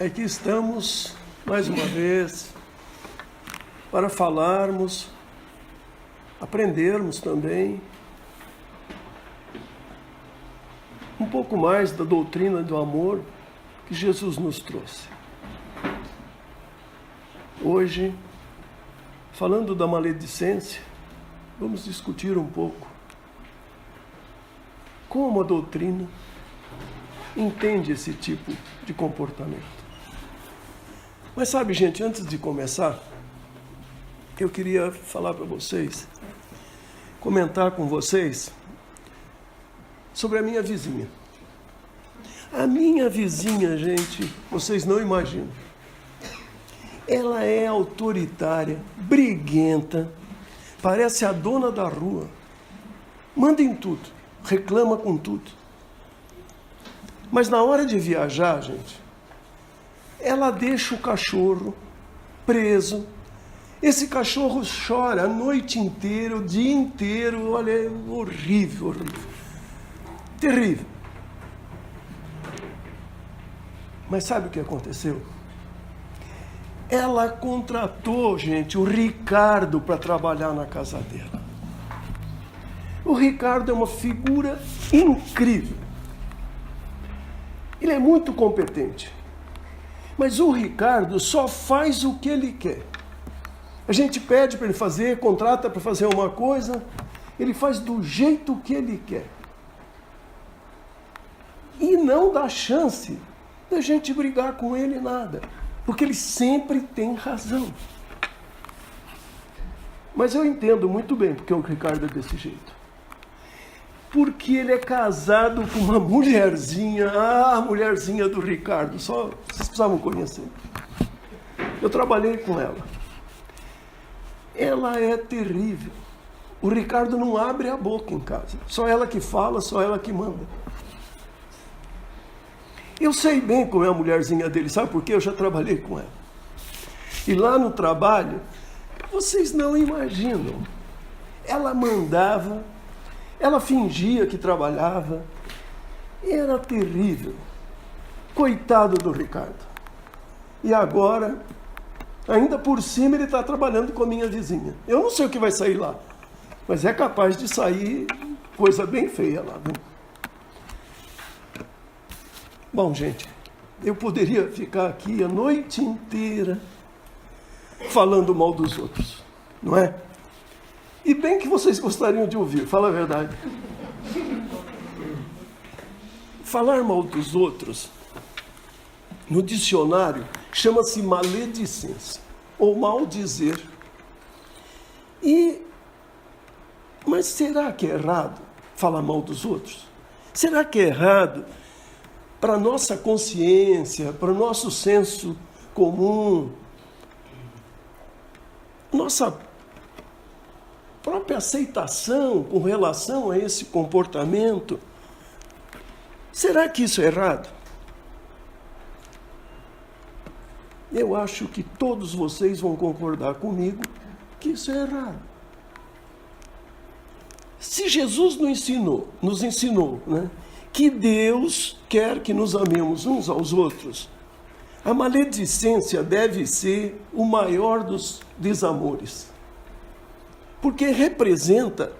aqui estamos mais uma vez para falarmos, aprendermos também um pouco mais da doutrina do amor que Jesus nos trouxe. Hoje, falando da maledicência, vamos discutir um pouco como a doutrina entende esse tipo de comportamento. Mas sabe, gente, antes de começar, eu queria falar para vocês, comentar com vocês sobre a minha vizinha. A minha vizinha, gente, vocês não imaginam. Ela é autoritária, briguenta, parece a dona da rua. Manda em tudo, reclama com tudo. Mas na hora de viajar, gente, ela deixa o cachorro preso. Esse cachorro chora a noite inteira, o dia inteiro. Olha, é horrível, horrível. Terrível. Mas sabe o que aconteceu? Ela contratou, gente, o Ricardo para trabalhar na casa dela. O Ricardo é uma figura incrível. Ele é muito competente. Mas o Ricardo só faz o que ele quer. A gente pede para ele fazer, contrata para fazer uma coisa, ele faz do jeito que ele quer. E não dá chance da gente brigar com ele nada, porque ele sempre tem razão. Mas eu entendo muito bem porque o Ricardo é desse jeito porque ele é casado com uma mulherzinha, ah, a mulherzinha do Ricardo, só vocês precisavam conhecer. Eu trabalhei com ela. Ela é terrível. O Ricardo não abre a boca em casa. Só ela que fala, só ela que manda. Eu sei bem como é a mulherzinha dele, sabe por quê? Eu já trabalhei com ela. E lá no trabalho, vocês não imaginam. Ela mandava ela fingia que trabalhava. Era terrível. Coitado do Ricardo. E agora, ainda por cima, ele está trabalhando com a minha vizinha. Eu não sei o que vai sair lá, mas é capaz de sair coisa bem feia lá. Viu? Bom, gente, eu poderia ficar aqui a noite inteira falando mal dos outros, não é? E bem que vocês gostariam de ouvir, fala a verdade. Falar mal dos outros, no dicionário, chama-se maledicência, ou mal dizer. E, mas será que é errado falar mal dos outros? Será que é errado para nossa consciência, para o nosso senso comum, nossa própria aceitação com relação a esse comportamento. Será que isso é errado? Eu acho que todos vocês vão concordar comigo que isso é errado. Se Jesus nos ensinou, nos ensinou, né, que Deus quer que nos amemos uns aos outros, a maledicência deve ser o maior dos desamores porque representa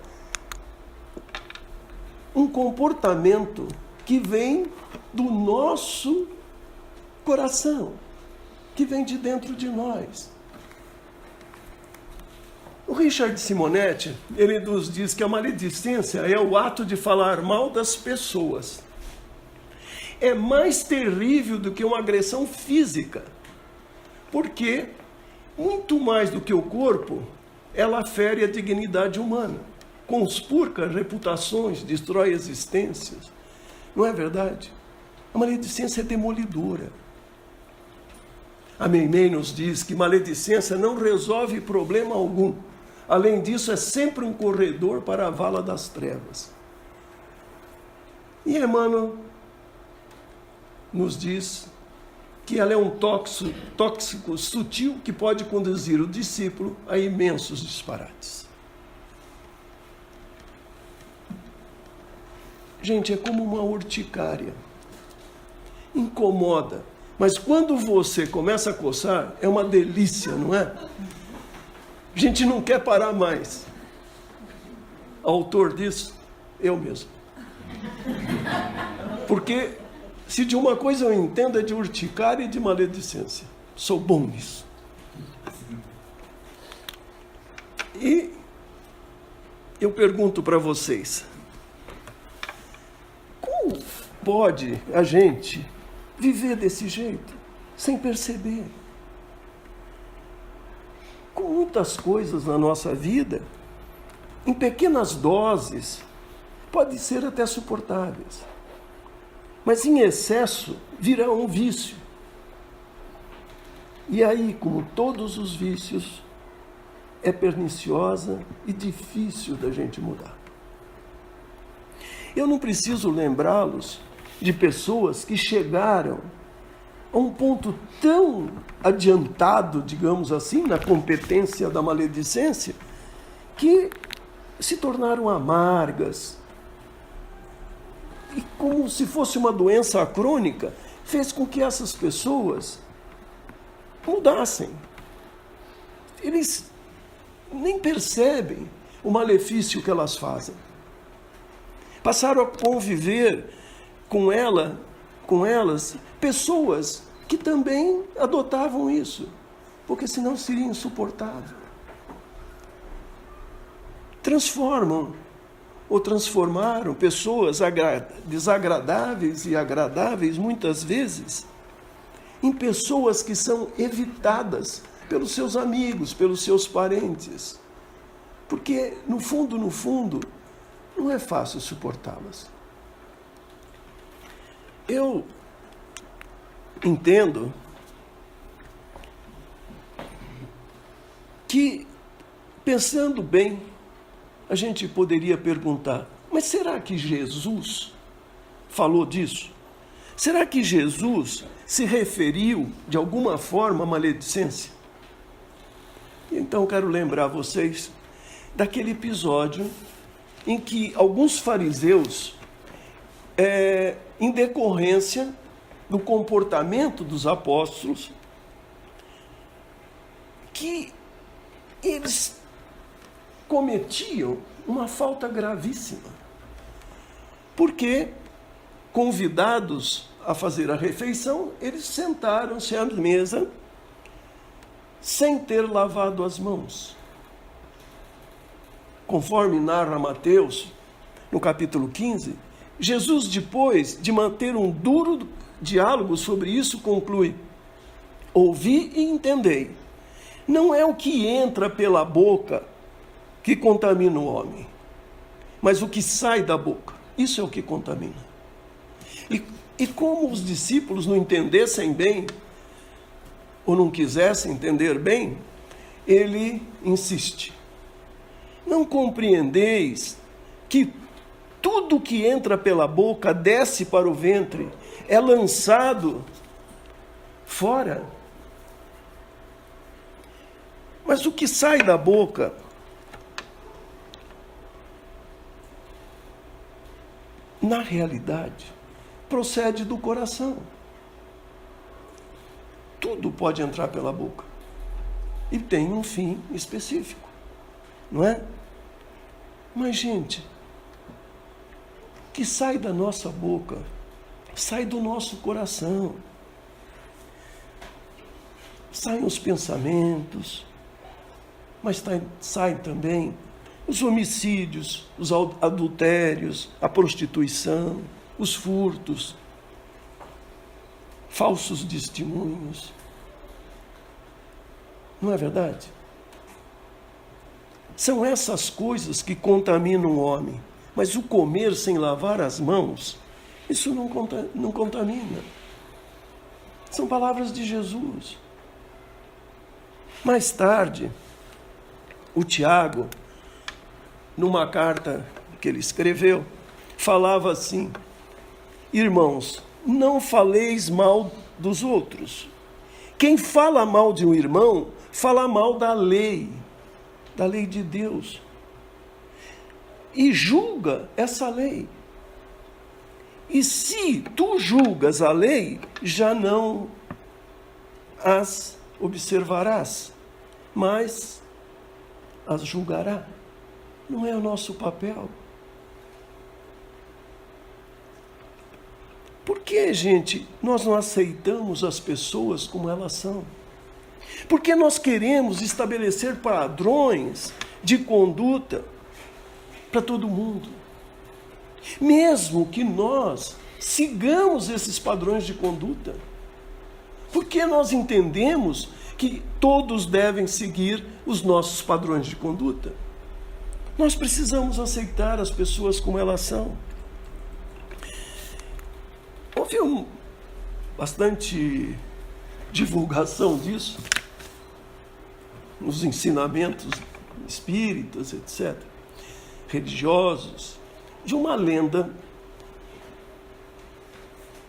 um comportamento que vem do nosso coração, que vem de dentro de nós. O Richard Simonetti, ele nos diz que a maledicência é o ato de falar mal das pessoas. É mais terrível do que uma agressão física, porque muito mais do que o corpo, ela fere a dignidade humana, conspurca reputações, destrói existências. Não é verdade? A maledicência é demolidora. A Meimei nos diz que maledicência não resolve problema algum. Além disso, é sempre um corredor para a vala das trevas. E Emmanuel nos diz que ela é um tóxico, tóxico sutil que pode conduzir o discípulo a imensos disparates. Gente, é como uma urticária. Incomoda, Mas quando você começa a coçar, é uma delícia, não é? A gente não quer parar mais. Autor disso, eu mesmo. Porque se de uma coisa eu entendo é de urticária e de maledicência. Sou bom nisso. E eu pergunto para vocês: como pode a gente viver desse jeito, sem perceber? Com muitas coisas na nossa vida, em pequenas doses, podem ser até suportáveis. Mas em excesso virá um vício. E aí, como todos os vícios, é perniciosa e difícil da gente mudar. Eu não preciso lembrá-los de pessoas que chegaram a um ponto tão adiantado, digamos assim, na competência da maledicência, que se tornaram amargas. E como se fosse uma doença crônica, fez com que essas pessoas mudassem. Eles nem percebem o malefício que elas fazem. Passaram a conviver com ela, com elas, pessoas que também adotavam isso, porque senão seria insuportável. Transformam ou transformaram pessoas desagradáveis e agradáveis muitas vezes em pessoas que são evitadas pelos seus amigos, pelos seus parentes. Porque, no fundo, no fundo, não é fácil suportá-las. Eu entendo que, pensando bem, a gente poderia perguntar: mas será que Jesus falou disso? Será que Jesus se referiu de alguma forma à maledicência? Então quero lembrar vocês daquele episódio em que alguns fariseus, é, em decorrência do comportamento dos apóstolos, que eles cometiam uma falta gravíssima. Porque, convidados a fazer a refeição, eles sentaram-se à mesa sem ter lavado as mãos. Conforme narra Mateus, no capítulo 15, Jesus, depois de manter um duro diálogo sobre isso, conclui: Ouvi e entendei. Não é o que entra pela boca que contamina o homem, mas o que sai da boca. Isso é o que contamina. E, e como os discípulos não entendessem bem ou não quisesse entender bem, ele insiste. Não compreendeis que tudo que entra pela boca desce para o ventre, é lançado fora. Mas o que sai da boca na realidade, procede do coração tudo pode entrar pela boca. E tem um fim específico, não é? Mas, gente, que sai da nossa boca sai do nosso coração. Saem os pensamentos, mas saem também os homicídios, os adultérios, a prostituição, os furtos, falsos testemunhos. Não é verdade? São essas coisas que contaminam o homem. Mas o comer sem lavar as mãos, isso não, não contamina. São palavras de Jesus. Mais tarde, o Tiago, numa carta que ele escreveu, falava assim: Irmãos, não faleis mal dos outros. Quem fala mal de um irmão, fala mal da lei, da lei de Deus. E julga essa lei. E se tu julgas a lei, já não as observarás, mas as julgará. Não é o nosso papel. Por que, gente, nós não aceitamos as pessoas como elas são? Porque nós queremos estabelecer padrões de conduta para todo mundo. Mesmo que nós sigamos esses padrões de conduta. Porque nós entendemos que todos devem seguir os nossos padrões de conduta. Nós precisamos aceitar as pessoas como elas são. Houve um, bastante divulgação disso nos ensinamentos espíritas, etc., religiosos, de uma lenda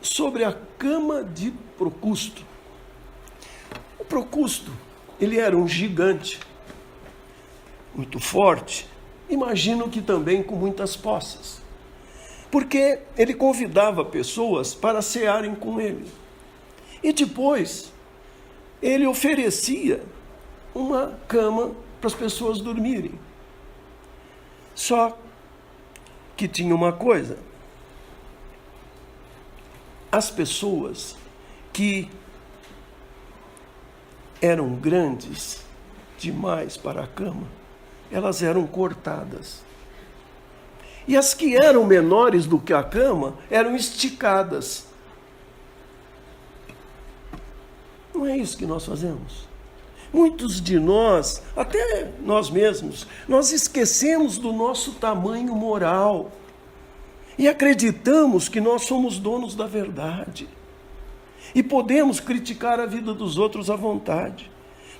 sobre a cama de Procusto. O Procusto, ele era um gigante, muito forte, imagino que também com muitas posses, porque ele convidava pessoas para cearem com ele. E depois, ele oferecia uma cama para as pessoas dormirem. Só que tinha uma coisa: as pessoas que eram grandes demais para a cama, elas eram cortadas. E as que eram menores do que a cama eram esticadas. Não é isso que nós fazemos? Muitos de nós, até nós mesmos, nós esquecemos do nosso tamanho moral e acreditamos que nós somos donos da verdade e podemos criticar a vida dos outros à vontade.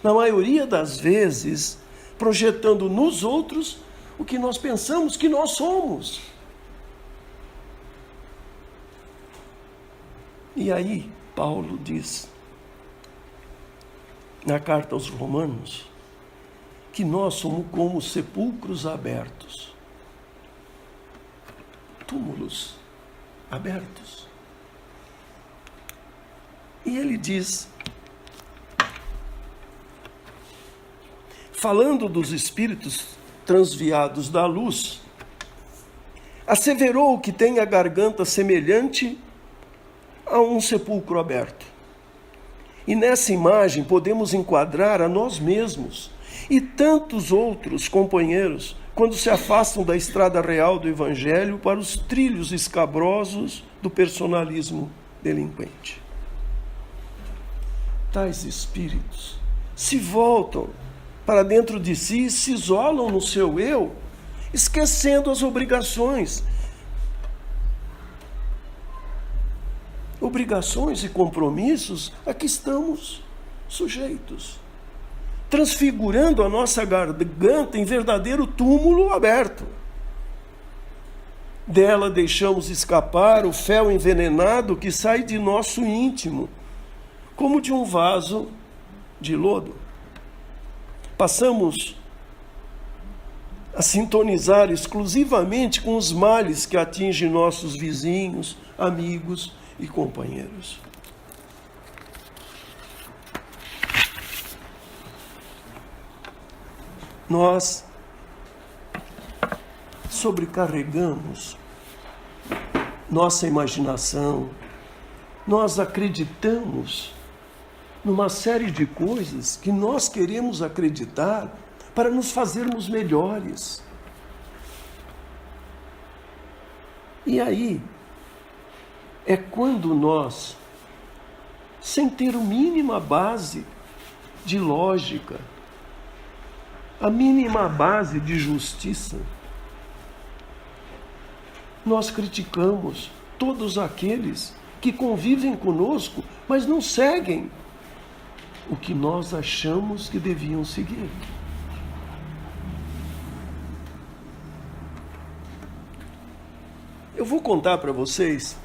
Na maioria das vezes, projetando nos outros o que nós pensamos que nós somos. E aí, Paulo diz: na carta aos Romanos que nós somos como sepulcros abertos túmulos abertos. E ele diz, falando dos espíritos transviados da luz, asseverou que tem a garganta semelhante a um sepulcro aberto. E nessa imagem podemos enquadrar a nós mesmos e tantos outros companheiros quando se afastam da estrada real do Evangelho para os trilhos escabrosos do personalismo delinquente. Tais espíritos se voltam para dentro de si se isolam no seu eu, esquecendo as obrigações obrigações e compromissos a que estamos sujeitos, transfigurando a nossa garganta em verdadeiro túmulo aberto. Dela deixamos escapar o fel envenenado que sai de nosso íntimo, como de um vaso de lodo. Passamos a sintonizar exclusivamente com os males que atingem nossos vizinhos, amigos e companheiros. Nós sobrecarregamos nossa imaginação, nós acreditamos numa série de coisas que nós queremos acreditar para nos fazermos melhores. E aí, é quando nós, sem ter a mínima base de lógica, a mínima base de justiça, nós criticamos todos aqueles que convivem conosco, mas não seguem o que nós achamos que deviam seguir. Eu vou contar para vocês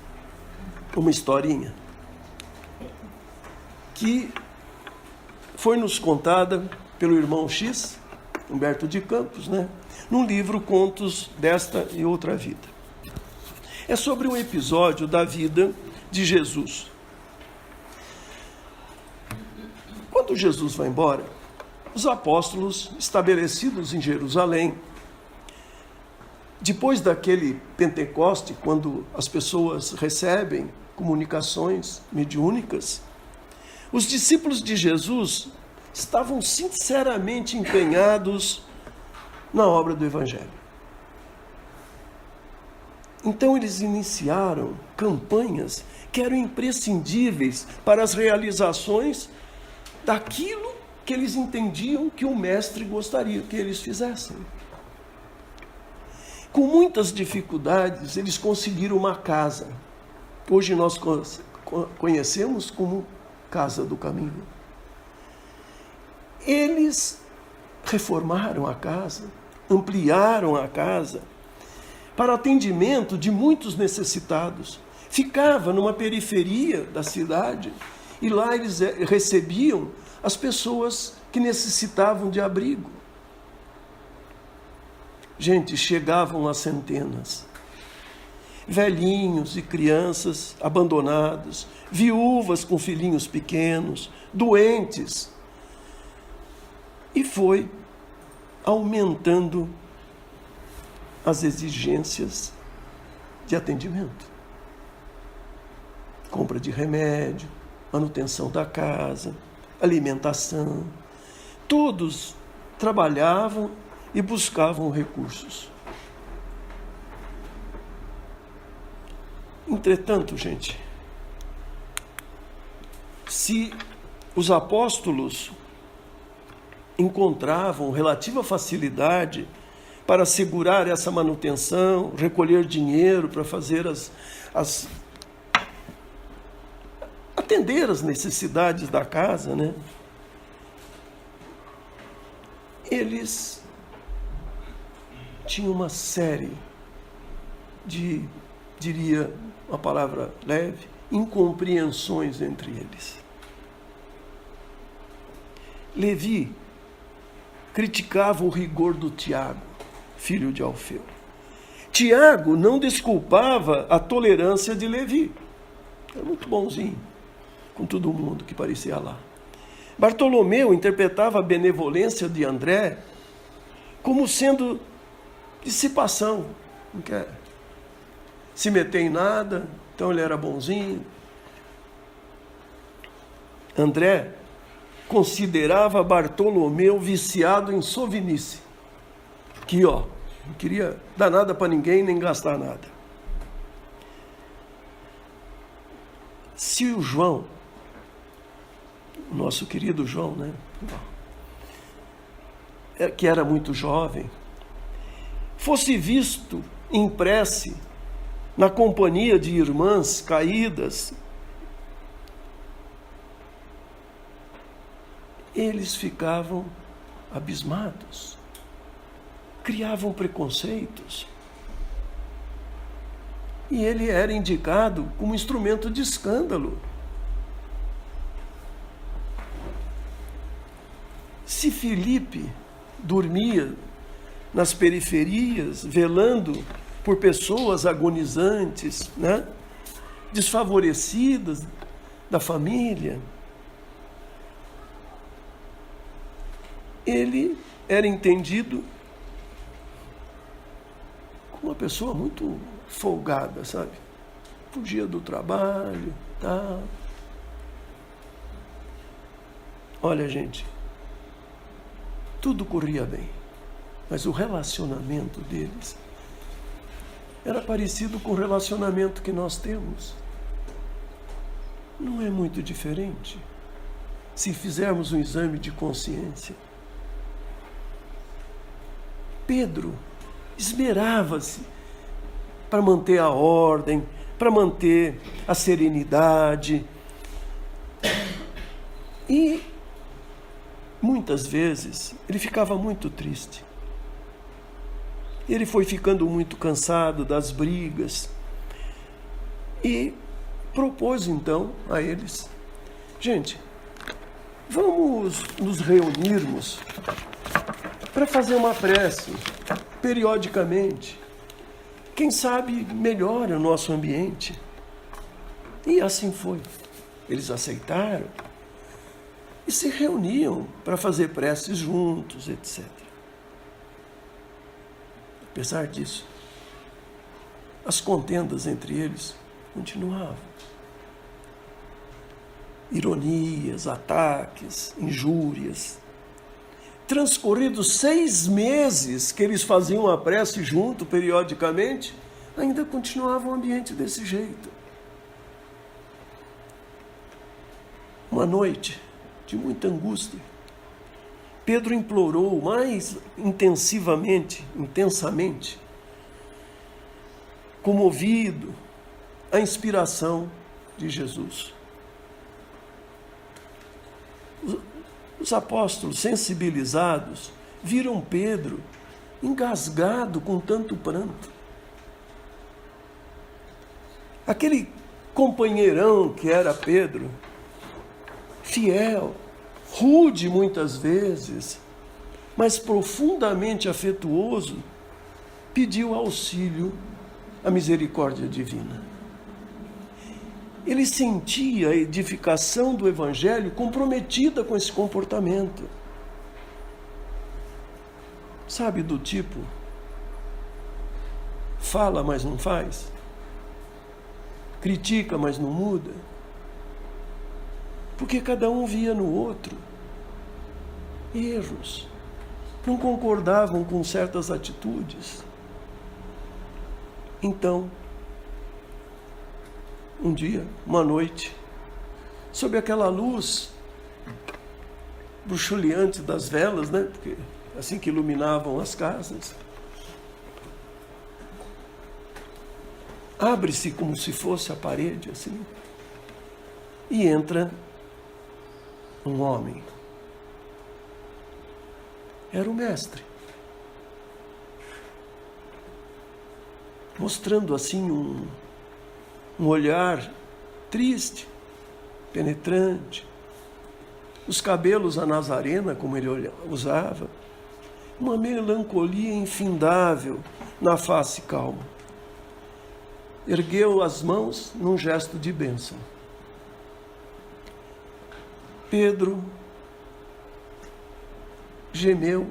uma historinha que foi nos contada pelo irmão X, Humberto de Campos, né? num livro Contos desta e Outra Vida. é sobre um episódio da vida de Jesus. Quando Jesus vai embora, os apóstolos estabelecidos em Jerusalém, depois daquele Pentecoste, quando as pessoas recebem comunicações mediúnicas, os discípulos de Jesus estavam sinceramente empenhados na obra do Evangelho. Então eles iniciaram campanhas que eram imprescindíveis para as realizações daquilo que eles entendiam que o mestre gostaria que eles fizessem. Com muitas dificuldades, eles conseguiram uma casa. Hoje nós conhecemos como Casa do Caminho. Eles reformaram a casa, ampliaram a casa para atendimento de muitos necessitados. Ficava numa periferia da cidade e lá eles eh, recebiam as pessoas que necessitavam de abrigo. Gente, chegavam a centenas. Velhinhos e crianças abandonados, viúvas com filhinhos pequenos, doentes. E foi aumentando as exigências de atendimento. Compra de remédio, manutenção da casa, alimentação. Todos trabalhavam e buscavam recursos. Entretanto, gente, se os apóstolos encontravam relativa facilidade para assegurar essa manutenção, recolher dinheiro para fazer as, as atender as necessidades da casa, né? Eles tinham uma série de, diria uma palavra leve, incompreensões entre eles. Levi criticava o rigor do Tiago, filho de Alfeu. Tiago não desculpava a tolerância de Levi. Era muito bonzinho com todo mundo que parecia lá. Bartolomeu interpretava a benevolência de André como sendo dissipação, não quer se meter em nada, então ele era bonzinho. André considerava Bartolomeu viciado em sovinice. Que ó, não queria dar nada para ninguém nem gastar nada. Se o João nosso querido João, né? É, que era muito jovem, fosse visto em prece na companhia de irmãs caídas, eles ficavam abismados, criavam preconceitos. E ele era indicado como instrumento de escândalo. Se Filipe dormia nas periferias, velando por pessoas agonizantes, né? desfavorecidas da família, ele era entendido como uma pessoa muito folgada, sabe? Fugia do trabalho, tal. Olha, gente, tudo corria bem. Mas o relacionamento deles era parecido com o relacionamento que nós temos. Não é muito diferente se fizermos um exame de consciência. Pedro esmerava-se para manter a ordem, para manter a serenidade. E muitas vezes ele ficava muito triste. Ele foi ficando muito cansado das brigas e propôs então a eles: gente, vamos nos reunirmos para fazer uma prece periodicamente. quem sabe melhora o nosso ambiente. E assim foi. Eles aceitaram e se reuniam para fazer preces juntos, etc. Apesar disso, as contendas entre eles continuavam ironias, ataques, injúrias. Transcorridos seis meses que eles faziam a prece junto periodicamente, ainda continuava o ambiente desse jeito. Uma noite de muita angústia, Pedro implorou mais intensivamente, intensamente, comovido, a inspiração de Jesus. Os apóstolos, sensibilizados, viram Pedro engasgado com tanto pranto. Aquele companheirão que era Pedro, fiel, rude muitas vezes, mas profundamente afetuoso, pediu auxílio à misericórdia divina. Ele sentia a edificação do Evangelho comprometida com esse comportamento. Sabe, do tipo, fala, mas não faz, critica, mas não muda, porque cada um via no outro erros, não concordavam com certas atitudes. Então, um dia, uma noite, sob aquela luz bruxuleante das velas, né? Porque assim que iluminavam as casas. Abre-se como se fosse a parede, assim, e entra um homem. Era o mestre. Mostrando assim um, um olhar triste, penetrante, os cabelos a Nazarena, como ele usava, uma melancolia infindável na face calma. Ergueu as mãos num gesto de bênção. Pedro gemeu,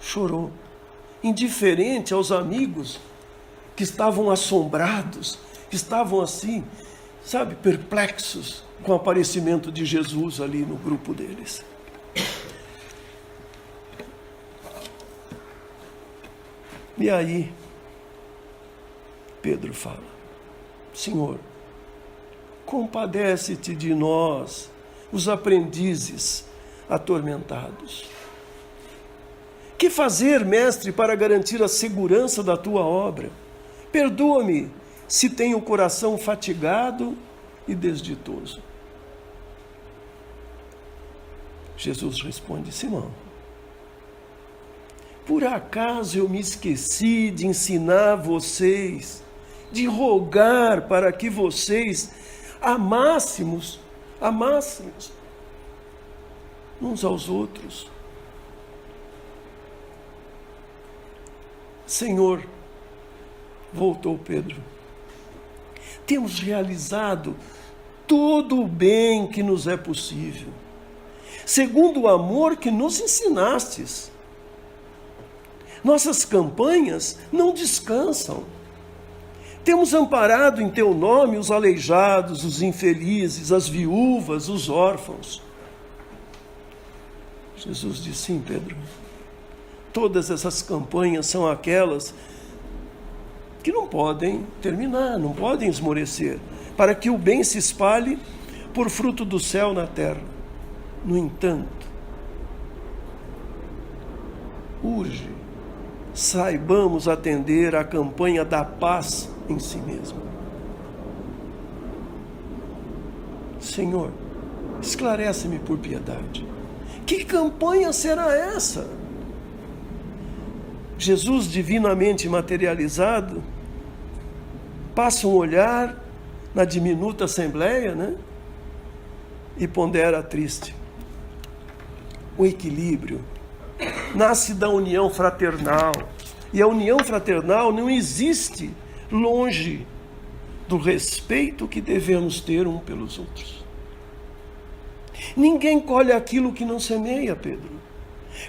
chorou, indiferente aos amigos que estavam assombrados estavam assim, sabe, perplexos com o aparecimento de Jesus ali no grupo deles. E aí, Pedro fala: Senhor, compadece-te de nós, os aprendizes atormentados. Que fazer, mestre, para garantir a segurança da tua obra? Perdoa-me se tem o coração fatigado e desditoso? Jesus responde: Simão, por acaso eu me esqueci de ensinar vocês, de rogar para que vocês amássemos, amássemos uns aos outros? Senhor, voltou Pedro temos realizado todo o bem que nos é possível, segundo o amor que nos ensinastes. Nossas campanhas não descansam. Temos amparado em teu nome os aleijados, os infelizes, as viúvas, os órfãos. Jesus disse: sim, Pedro. Todas essas campanhas são aquelas que não podem terminar, não podem esmorecer, para que o bem se espalhe por fruto do céu na terra. No entanto, urge, saibamos atender à campanha da paz em si mesmo. Senhor, esclarece-me por piedade. Que campanha será essa? Jesus divinamente materializado passa um olhar na diminuta assembleia, né? E pondera triste. O equilíbrio nasce da união fraternal E a união fraternal não existe longe do respeito que devemos ter um pelos outros. Ninguém colhe aquilo que não semeia, Pedro.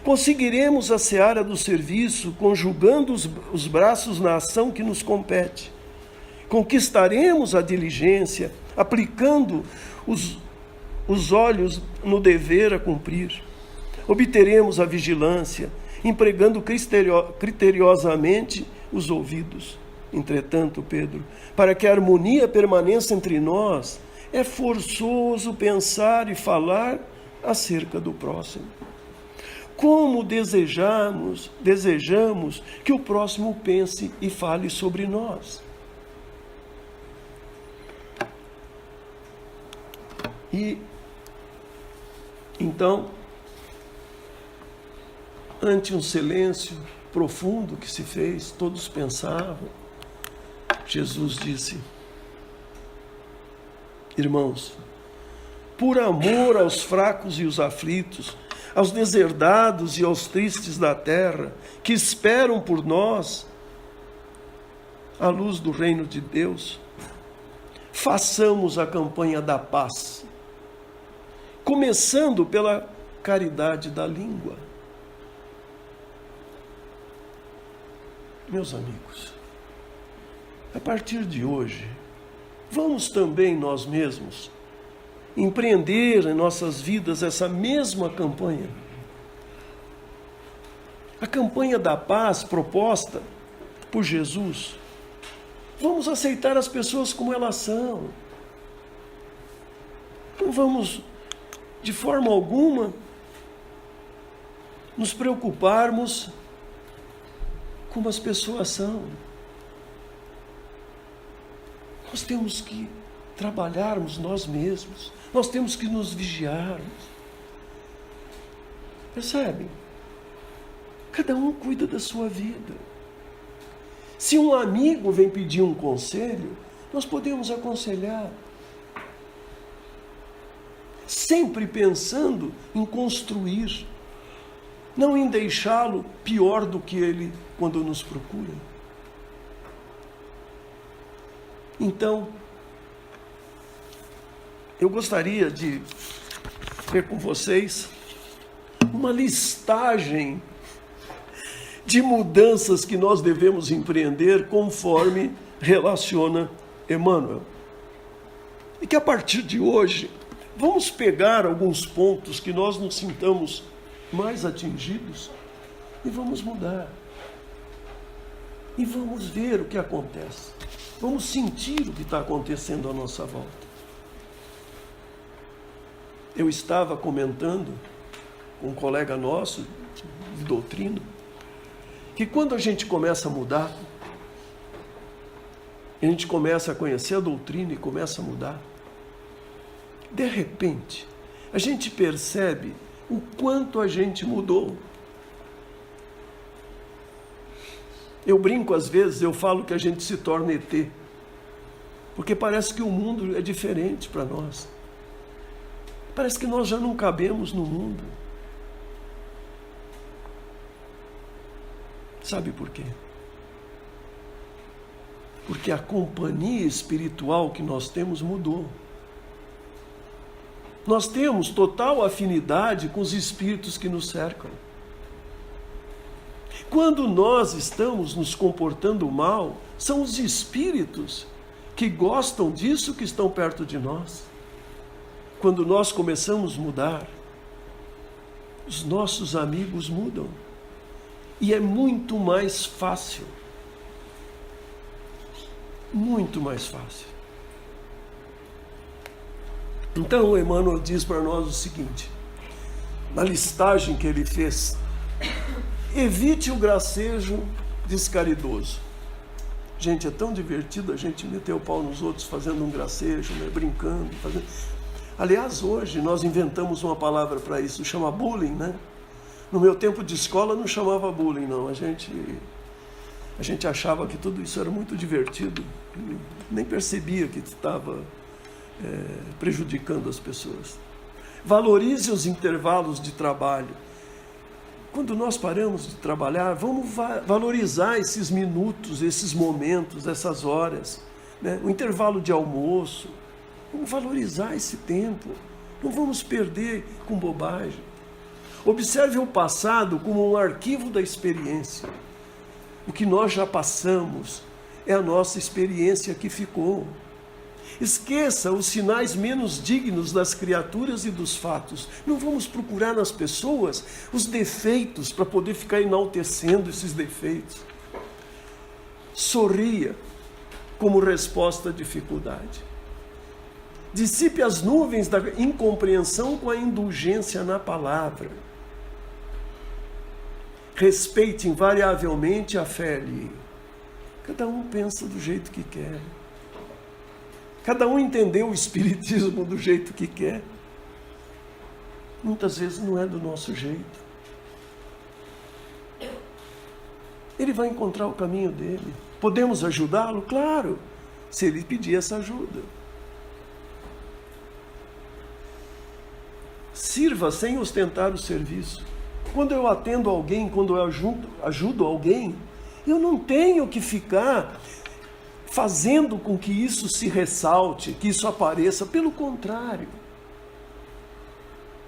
Conseguiremos a seara do serviço conjugando os, os braços na ação que nos compete. Conquistaremos a diligência aplicando os, os olhos no dever a cumprir. Obteremos a vigilância, empregando criteriosamente os ouvidos. Entretanto, Pedro, para que a harmonia permaneça entre nós, é forçoso pensar e falar acerca do próximo. Como desejamos, desejamos que o próximo pense e fale sobre nós. E então, ante um silêncio profundo que se fez, todos pensavam, Jesus disse: Irmãos, por amor aos fracos e os aflitos, aos deserdados e aos tristes da terra, que esperam por nós a luz do reino de Deus, façamos a campanha da paz começando pela caridade da língua. Meus amigos, a partir de hoje, vamos também nós mesmos empreender em nossas vidas essa mesma campanha. A campanha da paz proposta por Jesus. Vamos aceitar as pessoas como elas são. Não vamos de forma alguma, nos preocuparmos como as pessoas são. Nós temos que trabalharmos nós mesmos, nós temos que nos vigiarmos. Percebe? Cada um cuida da sua vida. Se um amigo vem pedir um conselho, nós podemos aconselhar sempre pensando em construir, não em deixá-lo pior do que ele quando nos procura. Então, eu gostaria de ver com vocês uma listagem de mudanças que nós devemos empreender conforme relaciona Emmanuel. E que a partir de hoje Vamos pegar alguns pontos que nós nos sintamos mais atingidos e vamos mudar. E vamos ver o que acontece. Vamos sentir o que está acontecendo à nossa volta. Eu estava comentando com um colega nosso de doutrina que quando a gente começa a mudar, a gente começa a conhecer a doutrina e começa a mudar, de repente, a gente percebe o quanto a gente mudou. Eu brinco às vezes, eu falo que a gente se torna ET, porque parece que o mundo é diferente para nós. Parece que nós já não cabemos no mundo. Sabe por quê? Porque a companhia espiritual que nós temos mudou nós temos total afinidade com os espíritos que nos cercam. Quando nós estamos nos comportando mal, são os espíritos que gostam disso que estão perto de nós. Quando nós começamos a mudar, os nossos amigos mudam. E é muito mais fácil. Muito mais fácil. Então Emmanuel diz para nós o seguinte, na listagem que ele fez, evite o gracejo descaridoso. Gente, é tão divertido a gente meter o pau nos outros fazendo um gracejo, né, brincando. Fazendo... Aliás, hoje nós inventamos uma palavra para isso, chama bullying, né? No meu tempo de escola não chamava bullying, não. A gente, a gente achava que tudo isso era muito divertido, nem percebia que estava é, prejudicando as pessoas. Valorize os intervalos de trabalho. Quando nós paramos de trabalhar, vamos va valorizar esses minutos, esses momentos, essas horas, né? o intervalo de almoço. Vamos valorizar esse tempo. Não vamos perder com bobagem. Observe o passado como um arquivo da experiência. O que nós já passamos é a nossa experiência que ficou. Esqueça os sinais menos dignos das criaturas e dos fatos. Não vamos procurar nas pessoas os defeitos para poder ficar enaltecendo esses defeitos. Sorria como resposta à dificuldade. Dissipe as nuvens da incompreensão com a indulgência na palavra. Respeite invariavelmente a fé alheia. Cada um pensa do jeito que quer. Cada um entendeu o Espiritismo do jeito que quer. Muitas vezes não é do nosso jeito. Ele vai encontrar o caminho dele. Podemos ajudá-lo? Claro, se ele pedir essa ajuda. Sirva sem ostentar o serviço. Quando eu atendo alguém, quando eu ajudo, ajudo alguém, eu não tenho que ficar fazendo com que isso se ressalte, que isso apareça. Pelo contrário.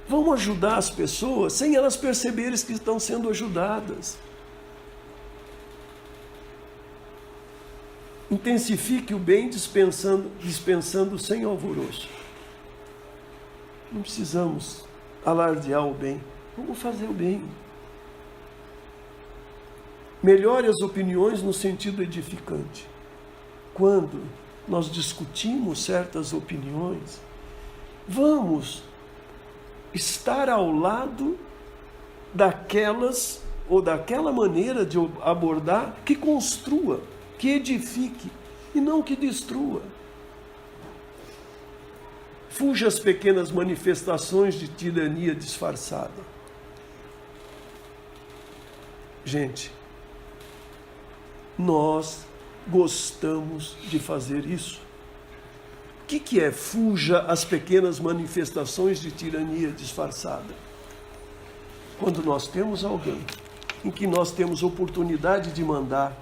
Vamos ajudar as pessoas sem elas perceberem que estão sendo ajudadas. Intensifique o bem dispensando, dispensando sem alvoroço. Não precisamos alardear o bem. Vamos fazer o bem. Melhore as opiniões no sentido edificante quando nós discutimos certas opiniões, vamos estar ao lado daquelas ou daquela maneira de abordar que construa, que edifique e não que destrua. Fuja as pequenas manifestações de tirania disfarçada. Gente, nós gostamos de fazer isso. O que, que é fuja as pequenas manifestações de tirania disfarçada? Quando nós temos alguém em que nós temos oportunidade de mandar,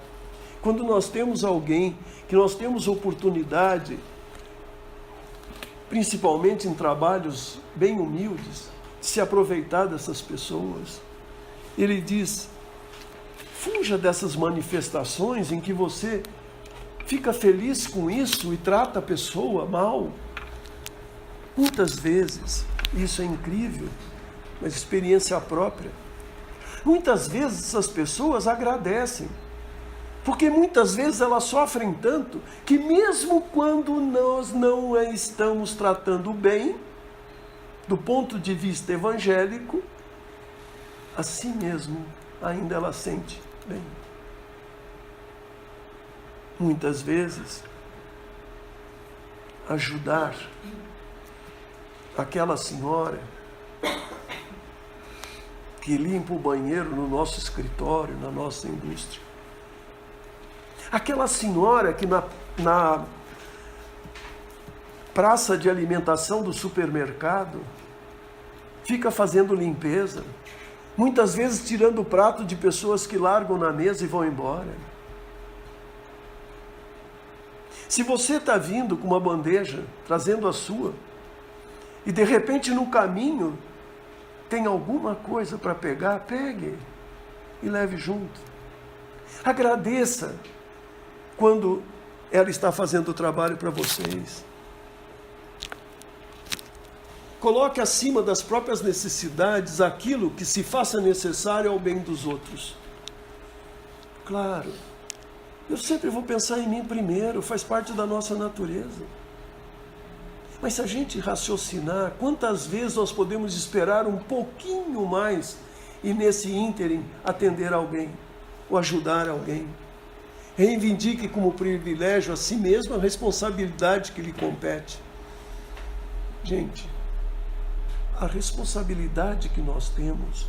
quando nós temos alguém que nós temos oportunidade, principalmente em trabalhos bem humildes, de se aproveitar dessas pessoas, ele diz: fuja dessas manifestações em que você fica feliz com isso e trata a pessoa mal. Muitas vezes, isso é incrível, mas experiência própria. Muitas vezes essas pessoas agradecem, porque muitas vezes elas sofrem tanto que, mesmo quando nós não estamos tratando bem, do ponto de vista evangélico, assim mesmo ainda ela sente bem muitas vezes, ajudar aquela senhora que limpa o banheiro no nosso escritório, na nossa indústria. Aquela senhora que na, na praça de alimentação do supermercado fica fazendo limpeza, muitas vezes tirando o prato de pessoas que largam na mesa e vão embora. Se você está vindo com uma bandeja, trazendo a sua, e de repente no caminho tem alguma coisa para pegar, pegue e leve junto. Agradeça quando ela está fazendo o trabalho para vocês. Coloque acima das próprias necessidades aquilo que se faça necessário ao bem dos outros. Claro, eu sempre vou pensar em mim primeiro, faz parte da nossa natureza. Mas se a gente raciocinar, quantas vezes nós podemos esperar um pouquinho mais e nesse ínterim atender alguém ou ajudar alguém? Reivindique como privilégio a si mesmo a responsabilidade que lhe compete. Gente, a responsabilidade que nós temos,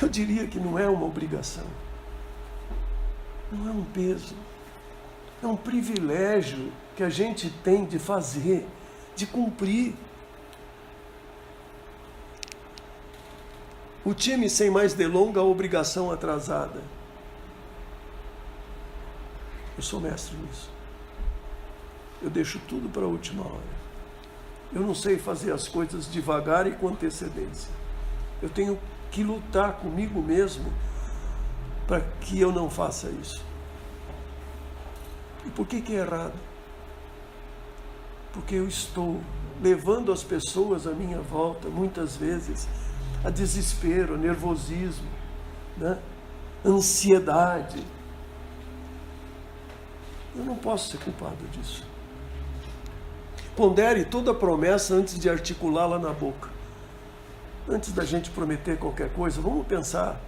eu diria que não é uma obrigação não é um peso, é um privilégio que a gente tem de fazer, de cumprir. O time, sem mais delonga, a obrigação atrasada. Eu sou mestre nisso. Eu deixo tudo para a última hora. Eu não sei fazer as coisas devagar e com antecedência. Eu tenho que lutar comigo mesmo para que eu não faça isso. E por que, que é errado? Porque eu estou levando as pessoas à minha volta, muitas vezes, a desespero, a nervosismo, né? ansiedade. Eu não posso ser culpado disso. Pondere toda promessa antes de articulá-la na boca. Antes da gente prometer qualquer coisa, vamos pensar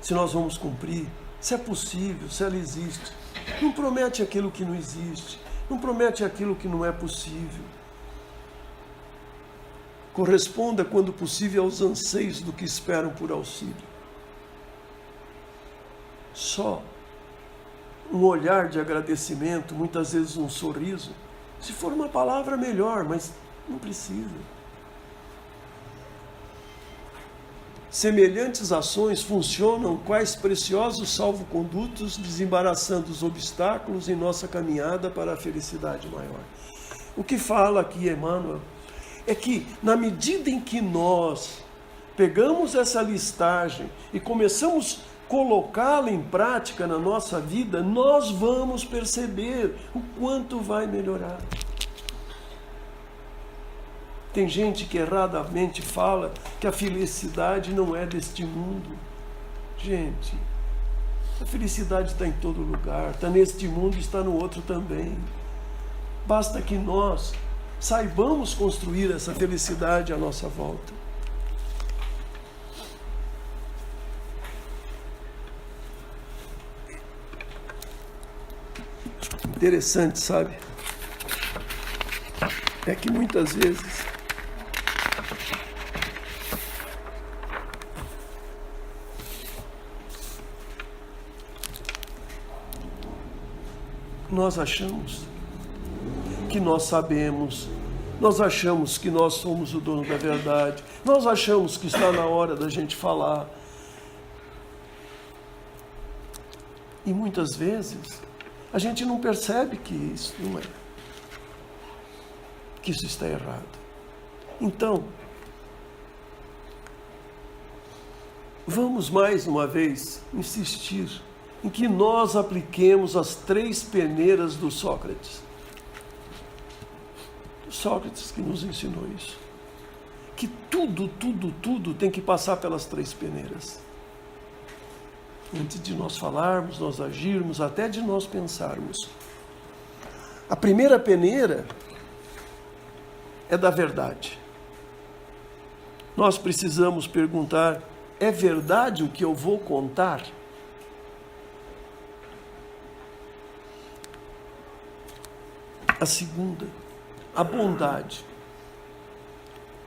se nós vamos cumprir, se é possível, se ela existe. Não promete aquilo que não existe, não promete aquilo que não é possível. Corresponda, quando possível, aos anseios do que esperam por auxílio. Só um olhar de agradecimento, muitas vezes um sorriso, se for uma palavra, melhor, mas não precisa. Semelhantes ações funcionam quais preciosos salvo-condutos, desembaraçando os obstáculos em nossa caminhada para a felicidade maior. O que fala aqui Emmanuel é que, na medida em que nós pegamos essa listagem e começamos colocá-la em prática na nossa vida, nós vamos perceber o quanto vai melhorar. Tem gente que erradamente fala que a felicidade não é deste mundo. Gente, a felicidade está em todo lugar, está neste mundo, está no outro também. Basta que nós saibamos construir essa felicidade à nossa volta. Interessante, sabe? É que muitas vezes nós achamos que nós sabemos, nós achamos que nós somos o dono da verdade, nós achamos que está na hora da gente falar. E muitas vezes a gente não percebe que isso não é, que isso está errado. Então, vamos mais uma vez insistir em que nós apliquemos as três peneiras do Sócrates. Sócrates que nos ensinou isso. Que tudo, tudo, tudo tem que passar pelas três peneiras. Antes de nós falarmos, nós agirmos, até de nós pensarmos. A primeira peneira é da verdade. Nós precisamos perguntar: é verdade o que eu vou contar? A segunda, a bondade.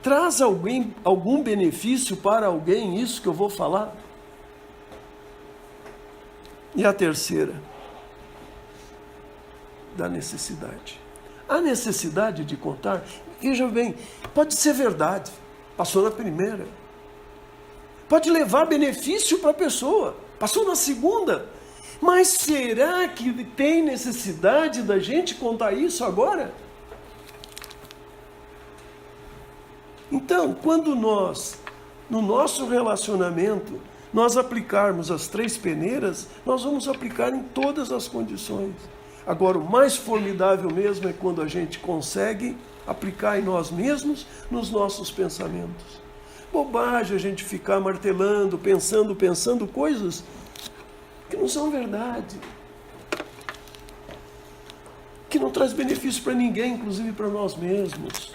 Traz alguém, algum benefício para alguém isso que eu vou falar? E a terceira, da necessidade. A necessidade de contar, veja bem, pode ser verdade, passou na primeira. Pode levar benefício para a pessoa, passou na segunda. Mas será que tem necessidade da gente contar isso agora? Então, quando nós, no nosso relacionamento, nós aplicarmos as três peneiras, nós vamos aplicar em todas as condições. Agora, o mais formidável mesmo é quando a gente consegue aplicar em nós mesmos, nos nossos pensamentos. Bobagem a gente ficar martelando, pensando, pensando coisas que não são verdade, que não traz benefício para ninguém, inclusive para nós mesmos.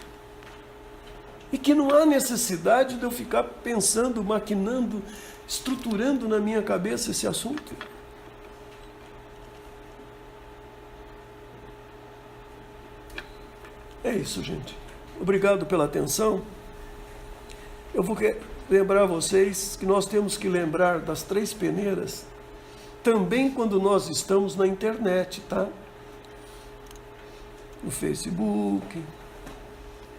E que não há necessidade de eu ficar pensando, maquinando, estruturando na minha cabeça esse assunto. É isso, gente. Obrigado pela atenção. Eu vou lembrar vocês que nós temos que lembrar das três peneiras também quando nós estamos na internet, tá? No Facebook.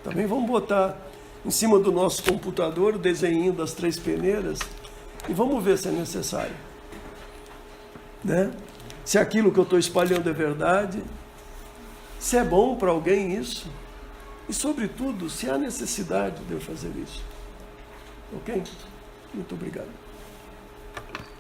Também vamos botar em cima do nosso computador o desenho das três peneiras e vamos ver se é necessário. Né? Se aquilo que eu estou espalhando é verdade, se é bom para alguém isso, e sobretudo se há necessidade de eu fazer isso. Ok? Muito obrigado.